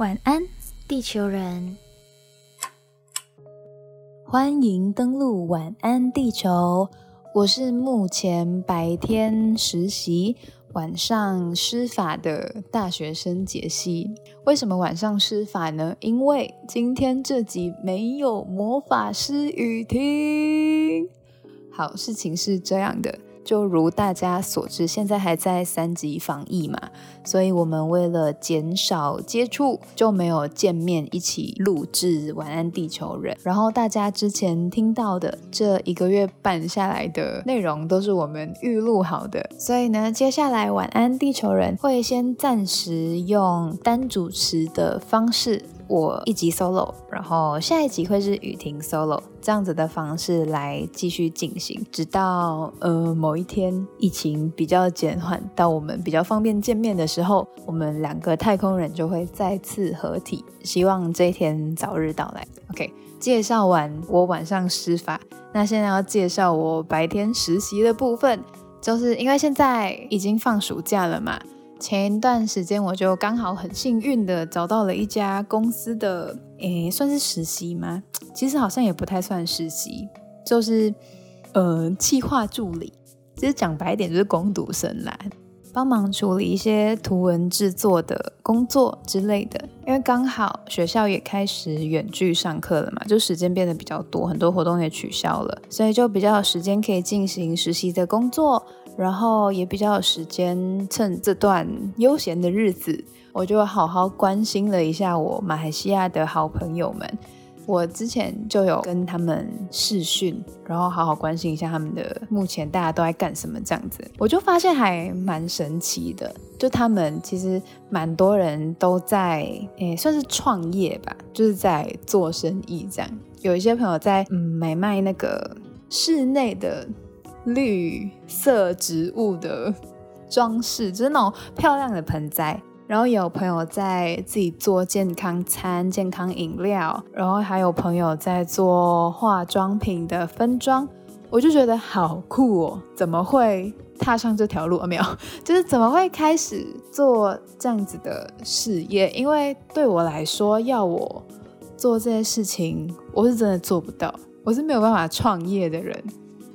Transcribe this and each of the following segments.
晚安，地球人！欢迎登录晚安地球。我是目前白天实习、晚上施法的大学生杰西。为什么晚上施法呢？因为今天这集没有魔法师雨婷。好，事情是这样的。就如大家所知，现在还在三级防疫嘛，所以我们为了减少接触，就没有见面一起录制《晚安地球人》。然后大家之前听到的这一个月半下来的内容，都是我们预录好的。所以呢，接下来《晚安地球人》会先暂时用单主持的方式。我一集 solo，然后下一集会是雨婷 solo，这样子的方式来继续进行，直到呃某一天疫情比较减缓，到我们比较方便见面的时候，我们两个太空人就会再次合体。希望这一天早日到来。OK，介绍完我晚上施法，那现在要介绍我白天实习的部分，就是因为现在已经放暑假了嘛。前一段时间，我就刚好很幸运的找到了一家公司的，诶，算是实习吗？其实好像也不太算实习，就是呃，企划助理。其实讲白点，就是工读生啦，帮忙处理一些图文制作的工作之类的。因为刚好学校也开始远距上课了嘛，就时间变得比较多，很多活动也取消了，所以就比较有时间可以进行实习的工作。然后也比较有时间，趁这段悠闲的日子，我就好好关心了一下我马来西亚的好朋友们。我之前就有跟他们视讯，然后好好关心一下他们的目前大家都在干什么这样子。我就发现还蛮神奇的，就他们其实蛮多人都在，诶，算是创业吧，就是在做生意这样。有一些朋友在嗯买卖那个室内的。绿色植物的装饰，就是那种漂亮的盆栽。然后有朋友在自己做健康餐、健康饮料，然后还有朋友在做化妆品的分装。我就觉得好酷哦！怎么会踏上这条路啊？没有，就是怎么会开始做这样子的事业？因为对我来说，要我做这些事情，我是真的做不到，我是没有办法创业的人。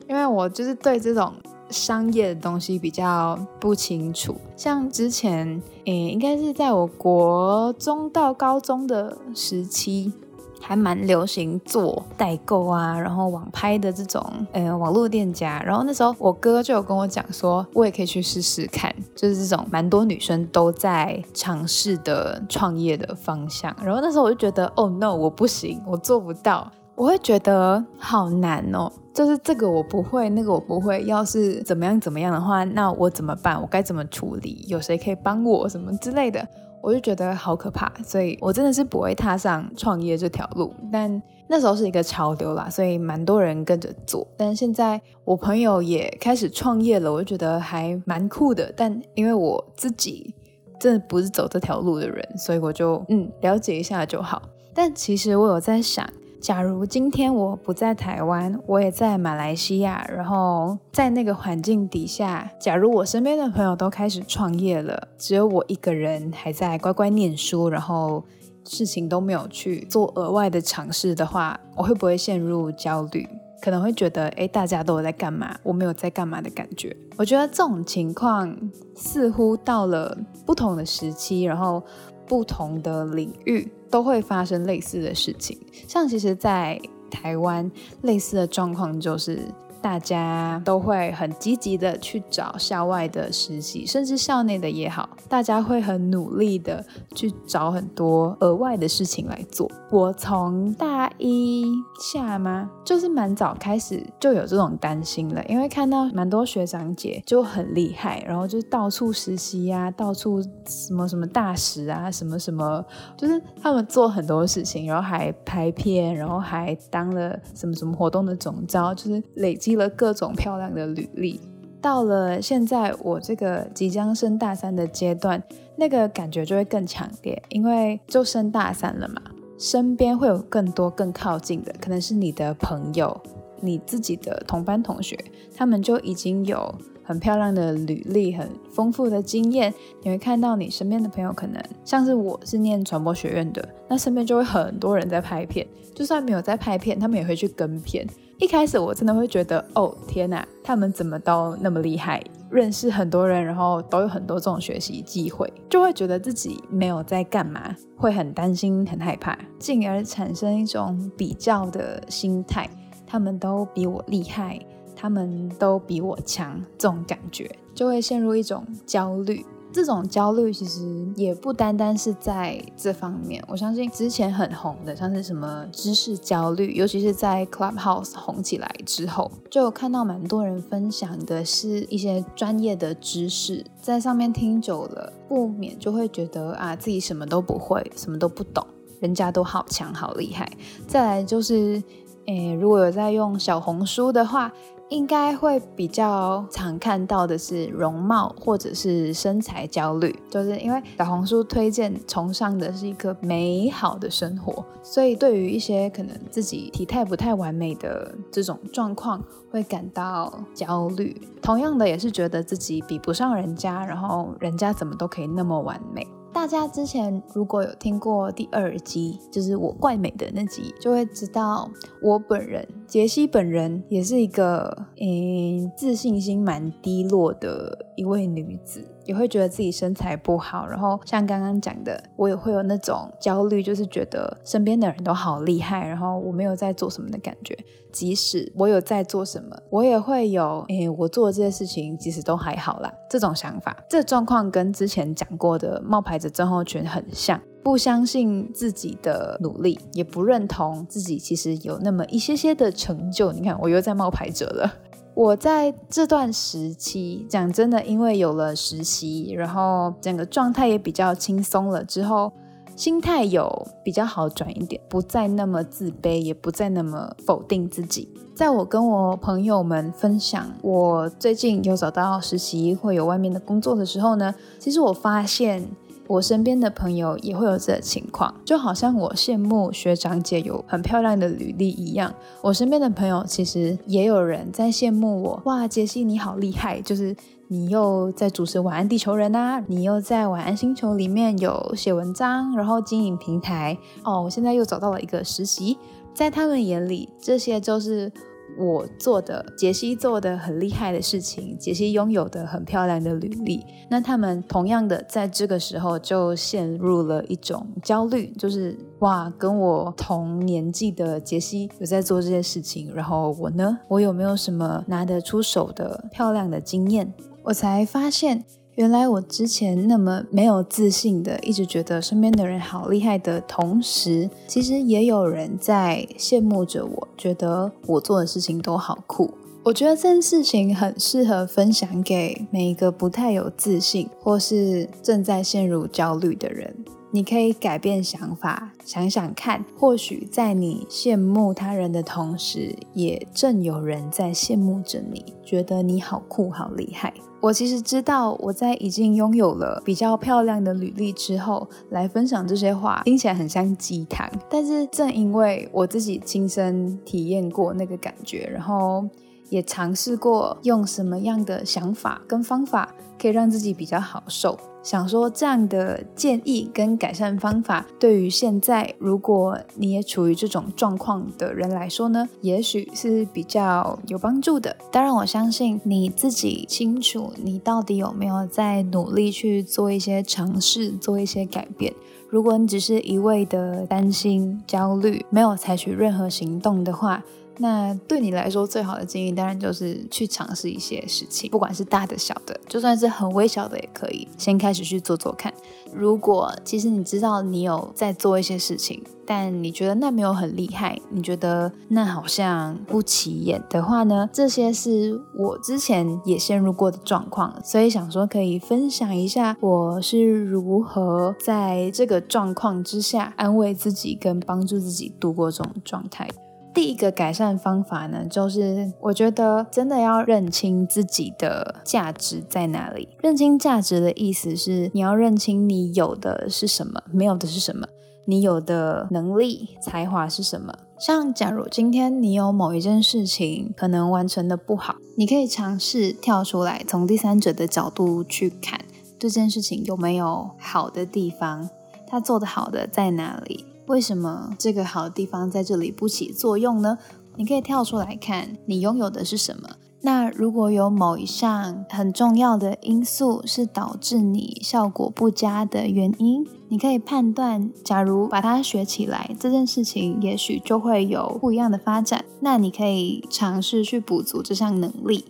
因为我就是对这种商业的东西比较不清楚，像之前诶，应该是在我国中到高中的时期，还蛮流行做代购啊，然后网拍的这种呃网络店家，然后那时候我哥就有跟我讲说，我也可以去试试看，就是这种蛮多女生都在尝试的创业的方向，然后那时候我就觉得，Oh no，我不行，我做不到。我会觉得好难哦，就是这个我不会，那个我不会。要是怎么样怎么样的话，那我怎么办？我该怎么处理？有谁可以帮我什么之类的？我就觉得好可怕，所以我真的是不会踏上创业这条路。但那时候是一个潮流啦，所以蛮多人跟着做。但现在我朋友也开始创业了，我就觉得还蛮酷的。但因为我自己真的不是走这条路的人，所以我就嗯了解一下就好。但其实我有在想。假如今天我不在台湾，我也在马来西亚，然后在那个环境底下，假如我身边的朋友都开始创业了，只有我一个人还在乖乖念书，然后事情都没有去做额外的尝试的话，我会不会陷入焦虑？可能会觉得，哎，大家都有在干嘛，我没有在干嘛的感觉。我觉得这种情况似乎到了不同的时期，然后不同的领域。都会发生类似的事情，像其实，在台湾类似的状况就是。大家都会很积极的去找校外的实习，甚至校内的也好，大家会很努力的去找很多额外的事情来做。我从大一下吗，就是蛮早开始就有这种担心了，因为看到蛮多学长姐就很厉害，然后就到处实习呀，到处什么什么大使啊，什么什么，就是他们做很多事情，然后还拍片，然后还当了什么什么活动的总招，就是累积。了各种漂亮的履历，到了现在我这个即将升大三的阶段，那个感觉就会更强烈，因为就升大三了嘛，身边会有更多更靠近的，可能是你的朋友，你自己的同班同学，他们就已经有很漂亮的履历、很丰富的经验，你会看到你身边的朋友，可能像是我是念传播学院的，那身边就会很多人在拍片，就算没有在拍片，他们也会去跟片。一开始我真的会觉得，哦天哪，他们怎么都那么厉害，认识很多人，然后都有很多这种学习机会，就会觉得自己没有在干嘛，会很担心、很害怕，进而产生一种比较的心态。他们都比我厉害，他们都比我强，这种感觉就会陷入一种焦虑。这种焦虑其实也不单单是在这方面，我相信之前很红的，像是什么知识焦虑，尤其是在 Clubhouse 红起来之后，就有看到蛮多人分享的是一些专业的知识，在上面听久了，不免就会觉得啊，自己什么都不会，什么都不懂，人家都好强好厉害。再来就是，诶，如果有在用小红书的话。应该会比较常看到的是容貌或者是身材焦虑，就是因为小红书推荐崇尚的是一个美好的生活，所以对于一些可能自己体态不太完美的这种状况，会感到焦虑。同样的，也是觉得自己比不上人家，然后人家怎么都可以那么完美。大家之前如果有听过第二集，就是我怪美的那集，就会知道我本人杰西本人也是一个嗯自信心蛮低落的一位女子。也会觉得自己身材不好，然后像刚刚讲的，我也会有那种焦虑，就是觉得身边的人都好厉害，然后我没有在做什么的感觉。即使我有在做什么，我也会有，诶，我做的这些事情其实都还好啦，这种想法。这状况跟之前讲过的冒牌者症候群很像，不相信自己的努力，也不认同自己其实有那么一些些的成就。你看，我又在冒牌者了。我在这段时期，讲真的，因为有了实习，然后整个状态也比较轻松了，之后心态有比较好转一点，不再那么自卑，也不再那么否定自己。在我跟我朋友们分享我最近有找到实习，会有外面的工作的时候呢，其实我发现。我身边的朋友也会有这情况，就好像我羡慕学长姐有很漂亮的履历一样。我身边的朋友其实也有人在羡慕我，哇，杰西你好厉害！就是你又在主持《晚安地球人》啊，你又在《晚安星球》里面有写文章，然后经营平台。哦，我现在又找到了一个实习，在他们眼里，这些都是。我做的杰西做的很厉害的事情，杰西拥有的很漂亮的履历，那他们同样的在这个时候就陷入了一种焦虑，就是哇，跟我同年纪的杰西有在做这些事情，然后我呢，我有没有什么拿得出手的漂亮的经验？我才发现。原来我之前那么没有自信的，一直觉得身边的人好厉害的同时，其实也有人在羡慕着我，觉得我做的事情都好酷。我觉得这件事情很适合分享给每一个不太有自信或是正在陷入焦虑的人。你可以改变想法，想想看，或许在你羡慕他人的同时，也正有人在羡慕着你，觉得你好酷、好厉害。我其实知道，我在已经拥有了比较漂亮的履历之后，来分享这些话，听起来很像鸡汤。但是正因为我自己亲身体验过那个感觉，然后也尝试过用什么样的想法跟方法，可以让自己比较好受。想说这样的建议跟改善方法，对于现在如果你也处于这种状况的人来说呢，也许是比较有帮助的。当然，我相信你自己清楚，你到底有没有在努力去做一些尝试，做一些改变。如果你只是一味的担心、焦虑，没有采取任何行动的话，那对你来说最好的建议，当然就是去尝试一些事情，不管是大的、小的，就算是很微小的也可以，先开始去做做看。如果其实你知道你有在做一些事情，但你觉得那没有很厉害，你觉得那好像不起眼的话呢？这些是我之前也陷入过的状况，所以想说可以分享一下我是如何在这个状况之下安慰自己跟帮助自己度过这种状态。第一个改善方法呢，就是我觉得真的要认清自己的价值在哪里。认清价值的意思是，你要认清你有的是什么，没有的是什么。你有的能力、才华是什么。像假如今天你有某一件事情可能完成的不好，你可以尝试跳出来，从第三者的角度去看这件事情有没有好的地方，他做的好的在哪里？为什么这个好地方在这里不起作用呢？你可以跳出来看，你拥有的是什么。那如果有某一项很重要的因素是导致你效果不佳的原因，你可以判断，假如把它学起来，这件事情也许就会有不一样的发展。那你可以尝试去补足这项能力。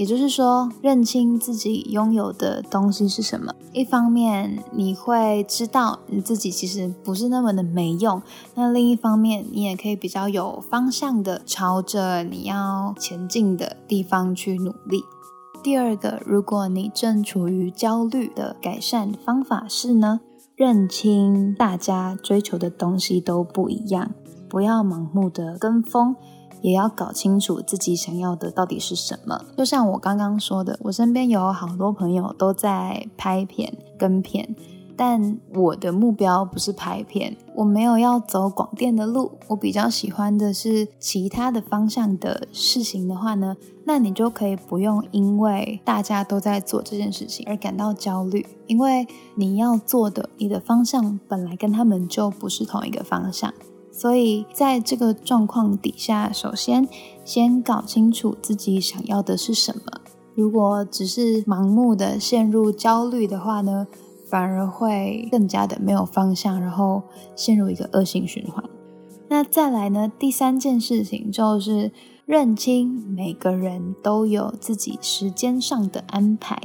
也就是说，认清自己拥有的东西是什么。一方面，你会知道你自己其实不是那么的没用；那另一方面，你也可以比较有方向的朝着你要前进的地方去努力。第二个，如果你正处于焦虑的改善方法是呢，认清大家追求的东西都不一样，不要盲目的跟风。也要搞清楚自己想要的到底是什么。就像我刚刚说的，我身边有好多朋友都在拍片、跟片，但我的目标不是拍片，我没有要走广电的路。我比较喜欢的是其他的方向的事情的话呢，那你就可以不用因为大家都在做这件事情而感到焦虑，因为你要做的，你的方向本来跟他们就不是同一个方向。所以，在这个状况底下，首先先搞清楚自己想要的是什么。如果只是盲目的陷入焦虑的话呢，反而会更加的没有方向，然后陷入一个恶性循环。那再来呢，第三件事情就是认清每个人都有自己时间上的安排。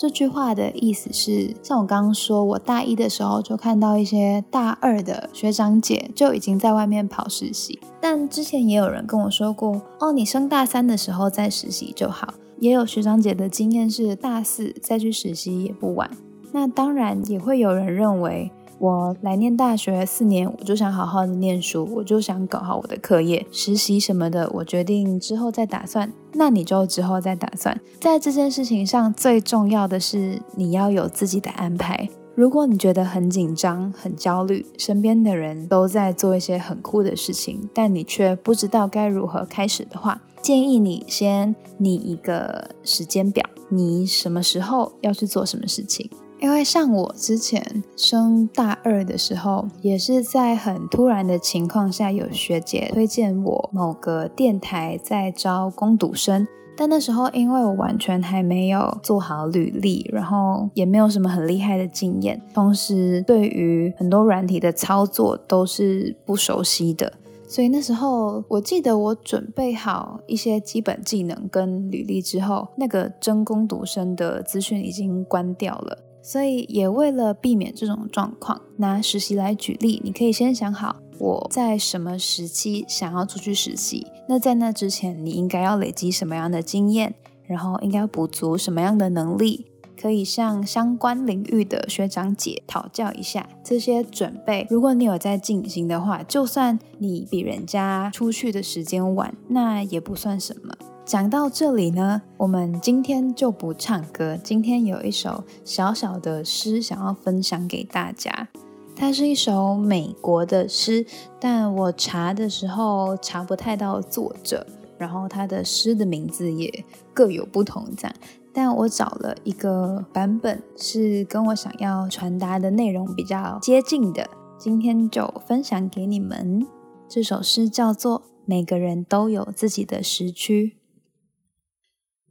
这句话的意思是，像我刚刚说，我大一的时候就看到一些大二的学长姐就已经在外面跑实习，但之前也有人跟我说过，哦，你升大三的时候再实习就好。也有学长姐的经验是，大四再去实习也不晚。那当然也会有人认为。我来念大学四年，我就想好好的念书，我就想搞好我的课业、实习什么的，我决定之后再打算。那你就之后再打算。在这件事情上，最重要的是你要有自己的安排。如果你觉得很紧张、很焦虑，身边的人都在做一些很酷的事情，但你却不知道该如何开始的话，建议你先拟一个时间表，你什么时候要去做什么事情。因为像我之前升大二的时候，也是在很突然的情况下，有学姐推荐我某个电台在招攻读生，但那时候因为我完全还没有做好履历，然后也没有什么很厉害的经验，同时对于很多软体的操作都是不熟悉的，所以那时候我记得我准备好一些基本技能跟履历之后，那个征攻读生的资讯已经关掉了。所以，也为了避免这种状况，拿实习来举例，你可以先想好我在什么时期想要出去实习。那在那之前，你应该要累积什么样的经验，然后应该要补足什么样的能力，可以向相关领域的学长姐讨教一下这些准备。如果你有在进行的话，就算你比人家出去的时间晚，那也不算什么。讲到这里呢，我们今天就不唱歌。今天有一首小小的诗想要分享给大家，它是一首美国的诗，但我查的时候查不太到作者，然后它的诗的名字也各有不同。这样，但我找了一个版本是跟我想要传达的内容比较接近的，今天就分享给你们。这首诗叫做《每个人都有自己的时区》。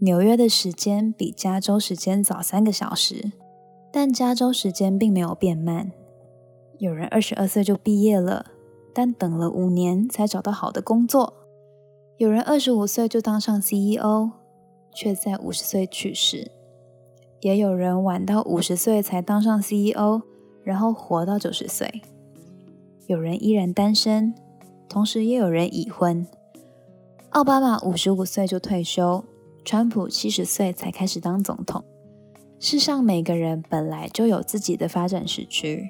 纽约的时间比加州时间早三个小时，但加州时间并没有变慢。有人二十二岁就毕业了，但等了五年才找到好的工作；有人二十五岁就当上 CEO，却在五十岁去世；也有人晚到五十岁才当上 CEO，然后活到九十岁。有人依然单身，同时也有人已婚。奥巴马五十五岁就退休。川普七十岁才开始当总统。世上每个人本来就有自己的发展时区，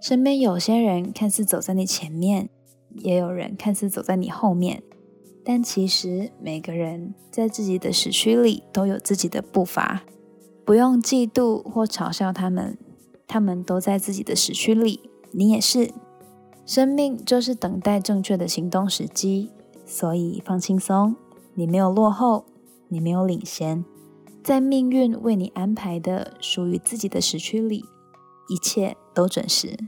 身边有些人看似走在你前面，也有人看似走在你后面，但其实每个人在自己的时区里都有自己的步伐，不用嫉妒或嘲笑他们，他们都在自己的时区里，你也是，生命就是等待正确的行动时机，所以放轻松，你没有落后，你没有领先，在命运为你安排的属于自己的时区里，一切都准时。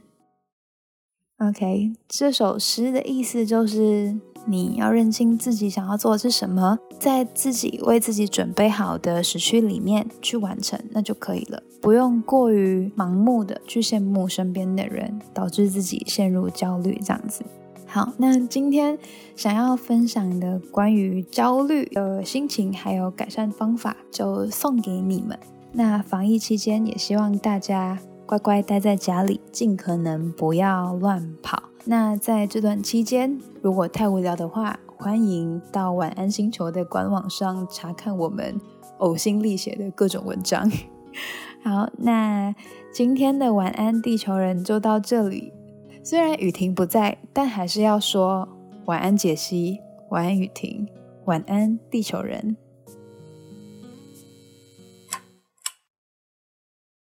OK，这首诗的意思就是你要认清自己想要做的是什么，在自己为自己准备好的时区里面去完成，那就可以了。不用过于盲目的去羡慕身边的人，导致自己陷入焦虑这样子。好，那今天想要分享的关于焦虑的心情还有改善方法，就送给你们。那防疫期间，也希望大家。乖乖待在家里，尽可能不要乱跑。那在这段期间，如果太无聊的话，欢迎到晚安星球的官网上查看我们呕心沥血的各种文章。好，那今天的晚安地球人就到这里。虽然雨婷不在，但还是要说晚安解析，晚安雨婷，晚安地球人。